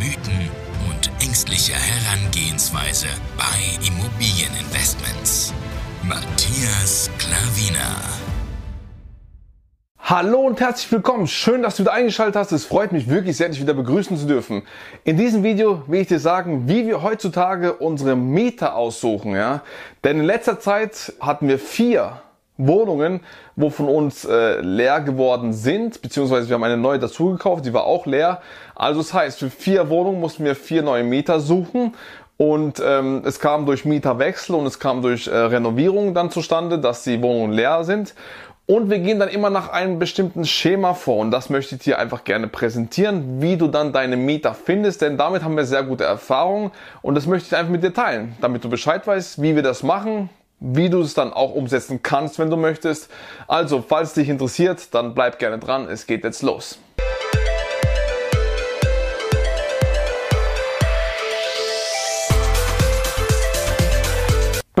Mythen und ängstliche Herangehensweise bei Immobilieninvestments. Matthias Klavina. Hallo und herzlich willkommen. Schön, dass du wieder eingeschaltet hast. Es freut mich wirklich sehr, dich wieder begrüßen zu dürfen. In diesem Video will ich dir sagen, wie wir heutzutage unsere Mieter aussuchen. Ja? Denn in letzter Zeit hatten wir vier Wohnungen, wo von uns äh, leer geworden sind, beziehungsweise wir haben eine neue dazugekauft, die war auch leer. Also das heißt, für vier Wohnungen mussten wir vier neue Mieter suchen und ähm, es kam durch Mieterwechsel und es kam durch äh, Renovierung dann zustande, dass die Wohnungen leer sind. Und wir gehen dann immer nach einem bestimmten Schema vor und das möchte ich dir einfach gerne präsentieren, wie du dann deine Mieter findest, denn damit haben wir sehr gute Erfahrungen und das möchte ich einfach mit dir teilen, damit du Bescheid weißt, wie wir das machen, wie du es dann auch umsetzen kannst, wenn du möchtest. Also, falls dich interessiert, dann bleib gerne dran. Es geht jetzt los.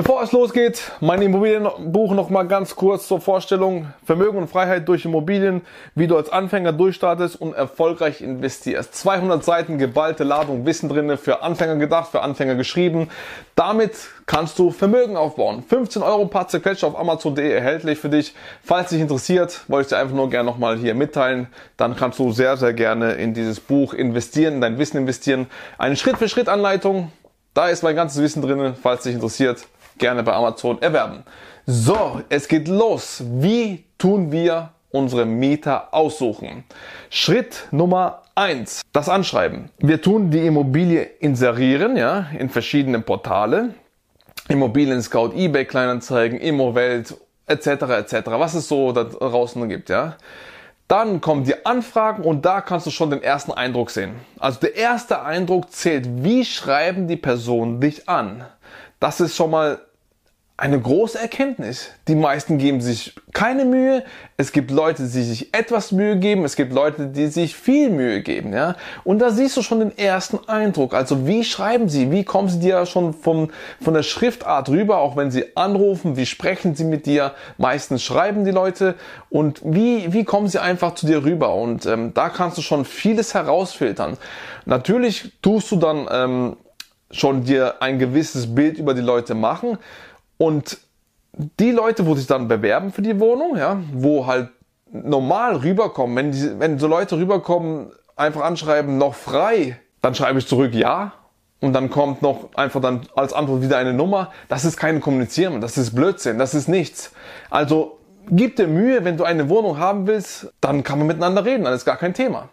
Bevor es losgeht, mein Immobilienbuch noch mal ganz kurz zur Vorstellung. Vermögen und Freiheit durch Immobilien, wie du als Anfänger durchstartest und erfolgreich investierst. 200 Seiten geballte Ladung Wissen drinne für Anfänger gedacht, für Anfänger geschrieben. Damit kannst du Vermögen aufbauen. 15 Euro paar zerquetscht auf Amazon.de erhältlich für dich. Falls dich interessiert, wollte ich dir einfach nur gerne noch mal hier mitteilen. Dann kannst du sehr, sehr gerne in dieses Buch investieren, in dein Wissen investieren. Eine Schritt-für-Schritt-Anleitung. Da ist mein ganzes Wissen drinne, falls dich interessiert gerne bei Amazon erwerben. So, es geht los. Wie tun wir unsere Mieter aussuchen? Schritt Nummer eins: das Anschreiben. Wir tun die Immobilie inserieren, ja, in verschiedene Portale. Immobilien Scout, eBay Kleinanzeigen, Immowelt, etc., etc., was es so da draußen gibt, ja. Dann kommen die Anfragen und da kannst du schon den ersten Eindruck sehen. Also der erste Eindruck zählt, wie schreiben die Personen dich an? Das ist schon mal eine große Erkenntnis. Die meisten geben sich keine Mühe. Es gibt Leute, die sich etwas Mühe geben. Es gibt Leute, die sich viel Mühe geben, ja. Und da siehst du schon den ersten Eindruck. Also wie schreiben sie? Wie kommen sie dir schon vom, von der Schriftart rüber? Auch wenn sie anrufen, wie sprechen sie mit dir? Meistens schreiben die Leute. Und wie, wie kommen sie einfach zu dir rüber? Und ähm, da kannst du schon vieles herausfiltern. Natürlich tust du dann ähm, schon dir ein gewisses Bild über die Leute machen. Und die Leute, wo sich dann bewerben für die Wohnung, ja, wo halt normal rüberkommen, wenn, die, wenn so Leute rüberkommen, einfach anschreiben, noch frei, dann schreibe ich zurück ja. Und dann kommt noch einfach dann als Antwort wieder eine Nummer. Das ist kein Kommunizieren, das ist Blödsinn, das ist nichts. Also gib dir Mühe, wenn du eine Wohnung haben willst, dann kann man miteinander reden, dann ist gar kein Thema.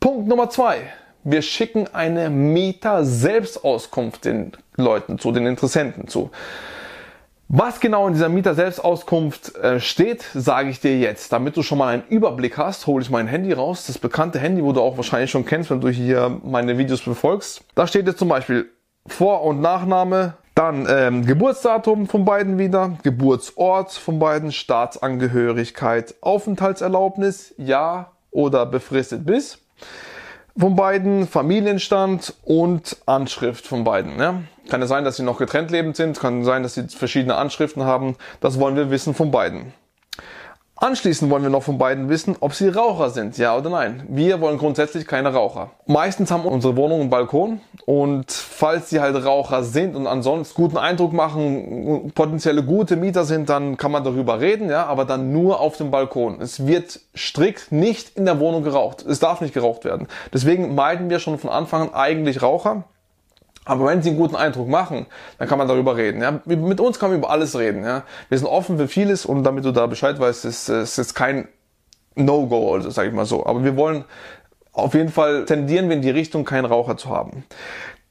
Punkt Nummer zwei. Wir schicken eine Mieter-Selbstauskunft den Leuten zu, den Interessenten zu. Was genau in dieser Mieter-Selbstauskunft äh, steht, sage ich dir jetzt. Damit du schon mal einen Überblick hast, hole ich mein Handy raus. Das bekannte Handy, wo du auch wahrscheinlich schon kennst, wenn du hier meine Videos befolgst. Da steht jetzt zum Beispiel Vor- und Nachname, dann ähm, Geburtsdatum von beiden wieder, Geburtsort von beiden, Staatsangehörigkeit, Aufenthaltserlaubnis, ja oder befristet bis von beiden, Familienstand und Anschrift von beiden. Ja? Kann es sein, dass sie noch getrennt lebend sind, kann sein, dass sie verschiedene Anschriften haben. Das wollen wir wissen von beiden. Anschließend wollen wir noch von beiden wissen, ob sie Raucher sind, ja oder nein. Wir wollen grundsätzlich keine Raucher. Meistens haben unsere Wohnungen einen Balkon und falls sie halt Raucher sind und ansonsten guten Eindruck machen, potenzielle gute Mieter sind, dann kann man darüber reden, ja, aber dann nur auf dem Balkon. Es wird strikt nicht in der Wohnung geraucht. Es darf nicht geraucht werden. Deswegen meiden wir schon von Anfang an eigentlich Raucher. Aber wenn sie einen guten Eindruck machen, dann kann man darüber reden. Ja? Mit uns kann man über alles reden. Ja? Wir sind offen für vieles und damit du da Bescheid weißt, ist es ist kein No-Go, also sage ich mal so. Aber wir wollen auf jeden Fall tendieren wir in die Richtung, keinen Raucher zu haben.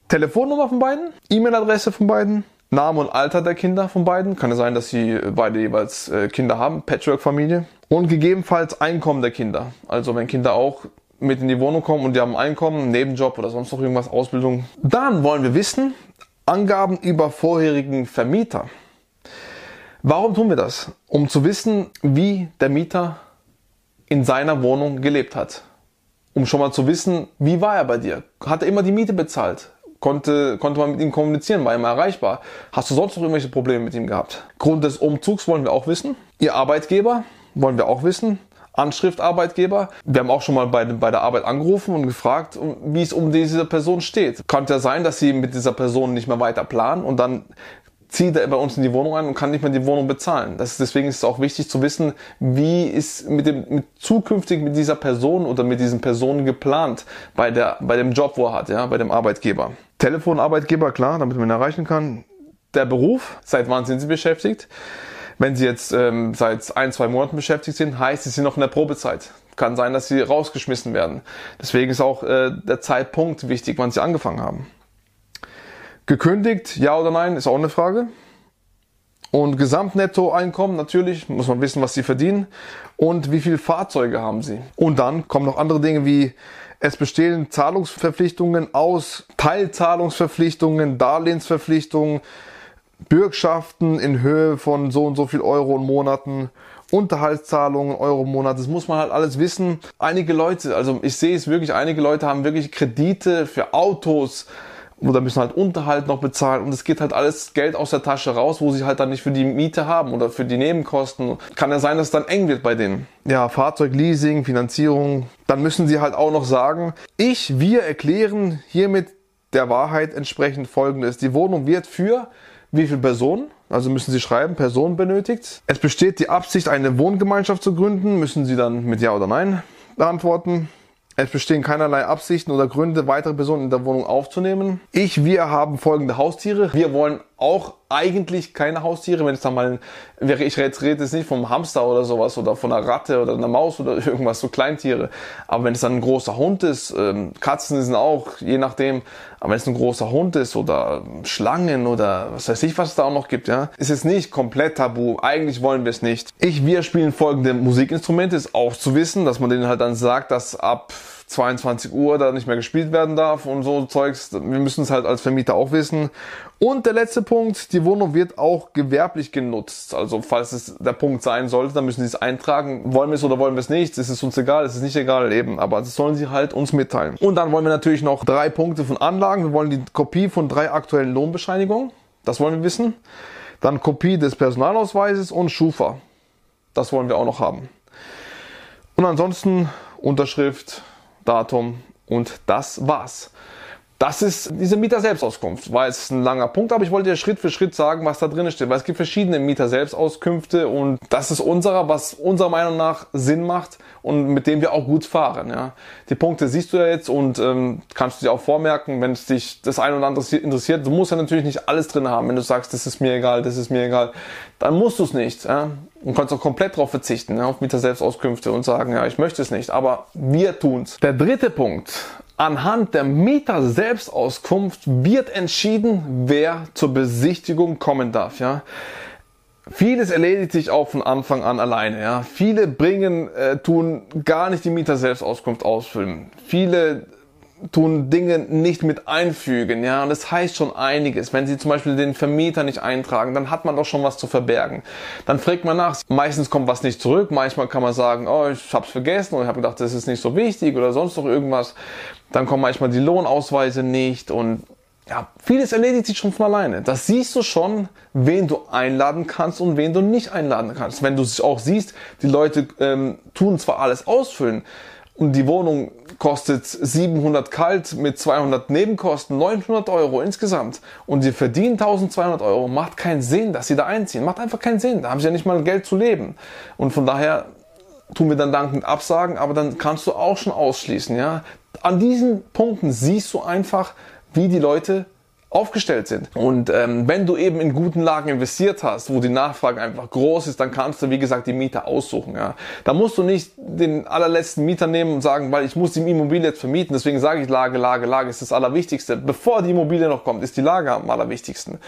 Telefonnummer von beiden, E-Mail-Adresse von beiden, Name und Alter der Kinder von beiden. Kann es sein, dass sie beide jeweils äh, Kinder haben, Patchwork-Familie. Und gegebenenfalls Einkommen der Kinder. Also wenn Kinder auch mit in die Wohnung kommen und die haben Einkommen, Nebenjob oder sonst noch irgendwas, Ausbildung. Dann wollen wir wissen, Angaben über vorherigen Vermieter. Warum tun wir das? Um zu wissen, wie der Mieter in seiner Wohnung gelebt hat. Um schon mal zu wissen, wie war er bei dir? Hat er immer die Miete bezahlt? Konnte, konnte man mit ihm kommunizieren? War er immer erreichbar? Hast du sonst noch irgendwelche Probleme mit ihm gehabt? Grund des Umzugs wollen wir auch wissen. Ihr Arbeitgeber wollen wir auch wissen. Anschrift Arbeitgeber. Wir haben auch schon mal bei, bei der Arbeit angerufen und gefragt, wie es um diese Person steht. Könnte ja sein, dass sie mit dieser Person nicht mehr weiter planen und dann zieht er bei uns in die Wohnung ein und kann nicht mehr die Wohnung bezahlen. Das ist, deswegen ist es auch wichtig zu wissen, wie ist mit dem mit zukünftig mit dieser Person oder mit diesen Personen geplant bei der bei dem Job, wo er hat, ja, bei dem Arbeitgeber. Telefonarbeitgeber, klar, damit man ihn erreichen kann. Der Beruf, seit wann sind Sie beschäftigt? Wenn Sie jetzt ähm, seit ein, zwei Monaten beschäftigt sind, heißt, Sie sind noch in der Probezeit. Kann sein, dass Sie rausgeschmissen werden. Deswegen ist auch äh, der Zeitpunkt wichtig, wann Sie angefangen haben. Gekündigt, ja oder nein, ist auch eine Frage. Und Gesamtnettoeinkommen, natürlich, muss man wissen, was Sie verdienen und wie viele Fahrzeuge haben Sie. Und dann kommen noch andere Dinge wie es bestehen Zahlungsverpflichtungen aus, Teilzahlungsverpflichtungen, Darlehensverpflichtungen, Bürgschaften in Höhe von so und so viel Euro und Monaten, Unterhaltszahlungen, Euro im Monat. Das muss man halt alles wissen. Einige Leute, also ich sehe es wirklich, einige Leute haben wirklich Kredite für Autos, oder müssen halt Unterhalt noch bezahlen und es geht halt alles Geld aus der Tasche raus, wo sie halt dann nicht für die Miete haben oder für die Nebenkosten. Kann ja sein, dass es dann eng wird bei denen. Ja, Fahrzeugleasing, Finanzierung. Dann müssen sie halt auch noch sagen, ich, wir erklären hiermit der Wahrheit entsprechend folgendes. Die Wohnung wird für wie viele Personen? Also müssen Sie schreiben, Personen benötigt. Es besteht die Absicht, eine Wohngemeinschaft zu gründen. Müssen Sie dann mit Ja oder Nein beantworten. Es bestehen keinerlei Absichten oder Gründe, weitere Personen in der Wohnung aufzunehmen. Ich, wir haben folgende Haustiere. Wir wollen auch eigentlich keine Haustiere. Wenn es dann mal wäre, ich rede jetzt nicht vom Hamster oder sowas oder von einer Ratte oder einer Maus oder irgendwas, so Kleintiere. Aber wenn es dann ein großer Hund ist, ähm, Katzen sind auch, je nachdem, aber wenn es ein großer Hund ist oder Schlangen oder was weiß ich, was es da auch noch gibt, ja, ist es nicht komplett tabu. Eigentlich wollen wir es nicht. Ich, wir spielen folgende Musikinstrumente, ist auch zu wissen, dass man denen halt dann sagt, dass ab 22 Uhr da nicht mehr gespielt werden darf und so Zeugs. Wir müssen es halt als Vermieter auch wissen. Und der letzte Punkt, die Wohnung wird auch gewerblich genutzt. Also falls es der Punkt sein sollte, dann müssen sie es eintragen. Wollen wir es oder wollen wir es nicht? Es ist uns egal, es ist nicht egal eben. Aber das sollen sie halt uns mitteilen. Und dann wollen wir natürlich noch drei Punkte von Anlagen. Wir wollen die Kopie von drei aktuellen Lohnbescheinigungen. Das wollen wir wissen. Dann Kopie des Personalausweises und Schufa. Das wollen wir auch noch haben. Und ansonsten Unterschrift, Datum und das war's. Das ist diese Mieter-Selbstauskunft. War jetzt ein langer Punkt, aber ich wollte dir Schritt für Schritt sagen, was da drin steht. Weil es gibt verschiedene Mieter-Selbstauskünfte und das ist unserer, was unserer Meinung nach Sinn macht und mit dem wir auch gut fahren. Ja. Die Punkte siehst du ja jetzt und ähm, kannst du dir auch vormerken, wenn es dich das ein oder andere interessiert. Du musst ja natürlich nicht alles drin haben. Wenn du sagst, das ist mir egal, das ist mir egal, dann musst du es nicht. Ja. Und kannst auch komplett darauf verzichten, ja, auf Mieter-Selbstauskünfte und sagen, ja, ich möchte es nicht. Aber wir tun's. Der dritte Punkt Anhand der Mieter-Selbstauskunft wird entschieden, wer zur Besichtigung kommen darf. Ja? Vieles erledigt sich auch von Anfang an alleine. Ja? Viele bringen, äh, tun gar nicht die Mieter-Selbstauskunft ausfüllen. Viele tun Dinge nicht mit einfügen, ja, und das heißt schon einiges. Wenn Sie zum Beispiel den Vermieter nicht eintragen, dann hat man doch schon was zu verbergen. Dann fragt man nach. Meistens kommt was nicht zurück. Manchmal kann man sagen, oh, ich hab's vergessen oder ich habe gedacht, das ist nicht so wichtig oder sonst noch irgendwas. Dann kommen manchmal die Lohnausweise nicht und ja, vieles erledigt sich schon von alleine. Das siehst du schon, wen du einladen kannst und wen du nicht einladen kannst. Wenn du es auch siehst, die Leute ähm, tun zwar alles ausfüllen, und die Wohnung kostet 700 kalt mit 200 Nebenkosten, 900 Euro insgesamt und sie verdienen 1200 Euro, macht keinen Sinn, dass sie da einziehen. Macht einfach keinen Sinn. Da haben sie ja nicht mal Geld zu leben. Und von daher tun wir dann dankend absagen, aber dann kannst du auch schon ausschließen, ja. An diesen Punkten siehst du einfach, wie die Leute aufgestellt sind. Und ähm, wenn du eben in guten Lagen investiert hast, wo die Nachfrage einfach groß ist, dann kannst du, wie gesagt, die Mieter aussuchen. Ja. Da musst du nicht den allerletzten Mieter nehmen und sagen, weil ich muss die Immobilie jetzt vermieten. Deswegen sage ich Lage, Lage, Lage ist das Allerwichtigste. Bevor die Immobilie noch kommt, ist die Lage am allerwichtigsten.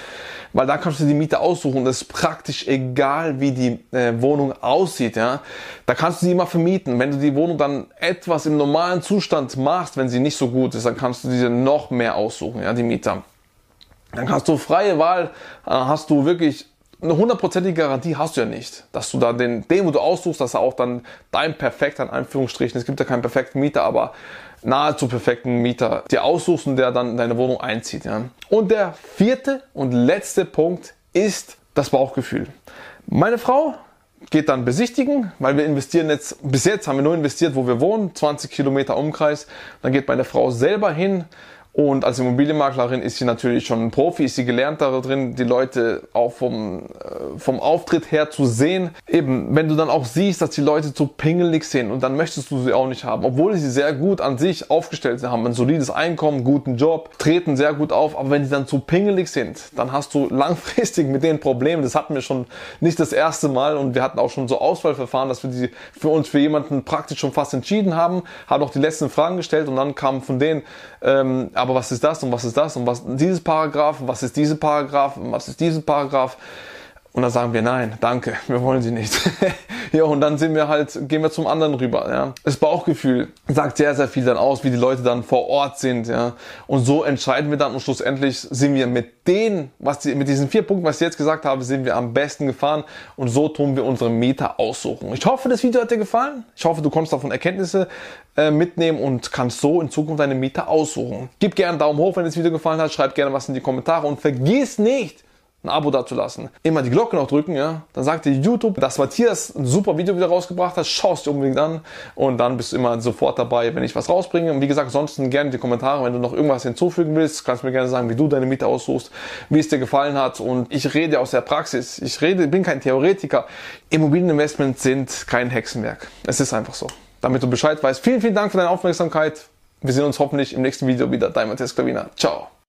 Weil da kannst du die Mieter aussuchen. Das ist praktisch egal, wie die äh, Wohnung aussieht. Ja. Da kannst du sie immer vermieten. Wenn du die Wohnung dann etwas im normalen Zustand machst, wenn sie nicht so gut ist, dann kannst du diese noch mehr aussuchen, ja, die Mieter. Dann hast du freie Wahl, äh, hast du wirklich eine hundertprozentige Garantie hast du ja nicht, dass du da den, den, wo du aussuchst, dass er auch dann dein perfekter, in Anführungsstrichen, es gibt ja keinen perfekten Mieter, aber nahezu perfekten Mieter dir aussuchst und der dann in deine Wohnung einzieht. Ja. Und der vierte und letzte Punkt ist das Bauchgefühl. Meine Frau geht dann besichtigen, weil wir investieren jetzt, bis jetzt haben wir nur investiert, wo wir wohnen, 20 Kilometer Umkreis. Dann geht meine Frau selber hin, und als Immobilienmaklerin ist sie natürlich schon ein Profi, ist sie gelernt darin, die Leute auch vom, äh, vom Auftritt her zu sehen. Eben, wenn du dann auch siehst, dass die Leute zu pingelig sind und dann möchtest du sie auch nicht haben, obwohl sie sehr gut an sich aufgestellt sind, haben ein solides Einkommen, guten Job, treten sehr gut auf, aber wenn die dann zu pingelig sind, dann hast du langfristig mit denen Probleme. Das hatten wir schon nicht das erste Mal und wir hatten auch schon so Auswahlverfahren, dass wir die für uns für jemanden praktisch schon fast entschieden haben, haben auch die letzten Fragen gestellt und dann kam von denen, ähm, aber was ist das und was ist das und was dieses Paragraph was ist diese Paragraph was ist dieses Paragraph. Und dann sagen wir nein, danke, wir wollen sie nicht. ja, und dann sind wir halt, gehen wir zum anderen rüber. Ja. Das Bauchgefühl sagt sehr, sehr viel dann aus, wie die Leute dann vor Ort sind. Ja. Und so entscheiden wir dann und schlussendlich sind wir mit den, was die, mit diesen vier Punkten, was ich jetzt gesagt habe, sind wir am besten gefahren und so tun wir unsere Mieter aussuchen. Ich hoffe, das Video hat dir gefallen. Ich hoffe, du konntest davon Erkenntnisse äh, mitnehmen und kannst so in Zukunft deine Mieter aussuchen. Gib gerne einen Daumen hoch, wenn das Video gefallen hat. Schreib gerne was in die Kommentare und vergiss nicht, ein Abo dazulassen. Immer die Glocke noch drücken, ja. Dann sagt dir YouTube, dass Matthias ein super Video wieder rausgebracht hat. Schaust dir unbedingt an und dann bist du immer sofort dabei, wenn ich was rausbringe. Und wie gesagt, ansonsten gerne die Kommentare, wenn du noch irgendwas hinzufügen willst, kannst mir gerne sagen, wie du deine Miete aussuchst, wie es dir gefallen hat. Und ich rede aus der Praxis. Ich rede, bin kein Theoretiker. Immobilieninvestments sind kein Hexenwerk. Es ist einfach so. Damit du Bescheid weißt. Vielen, vielen Dank für deine Aufmerksamkeit. Wir sehen uns hoffentlich im nächsten Video wieder. Dein Matthias Klavina. Ciao.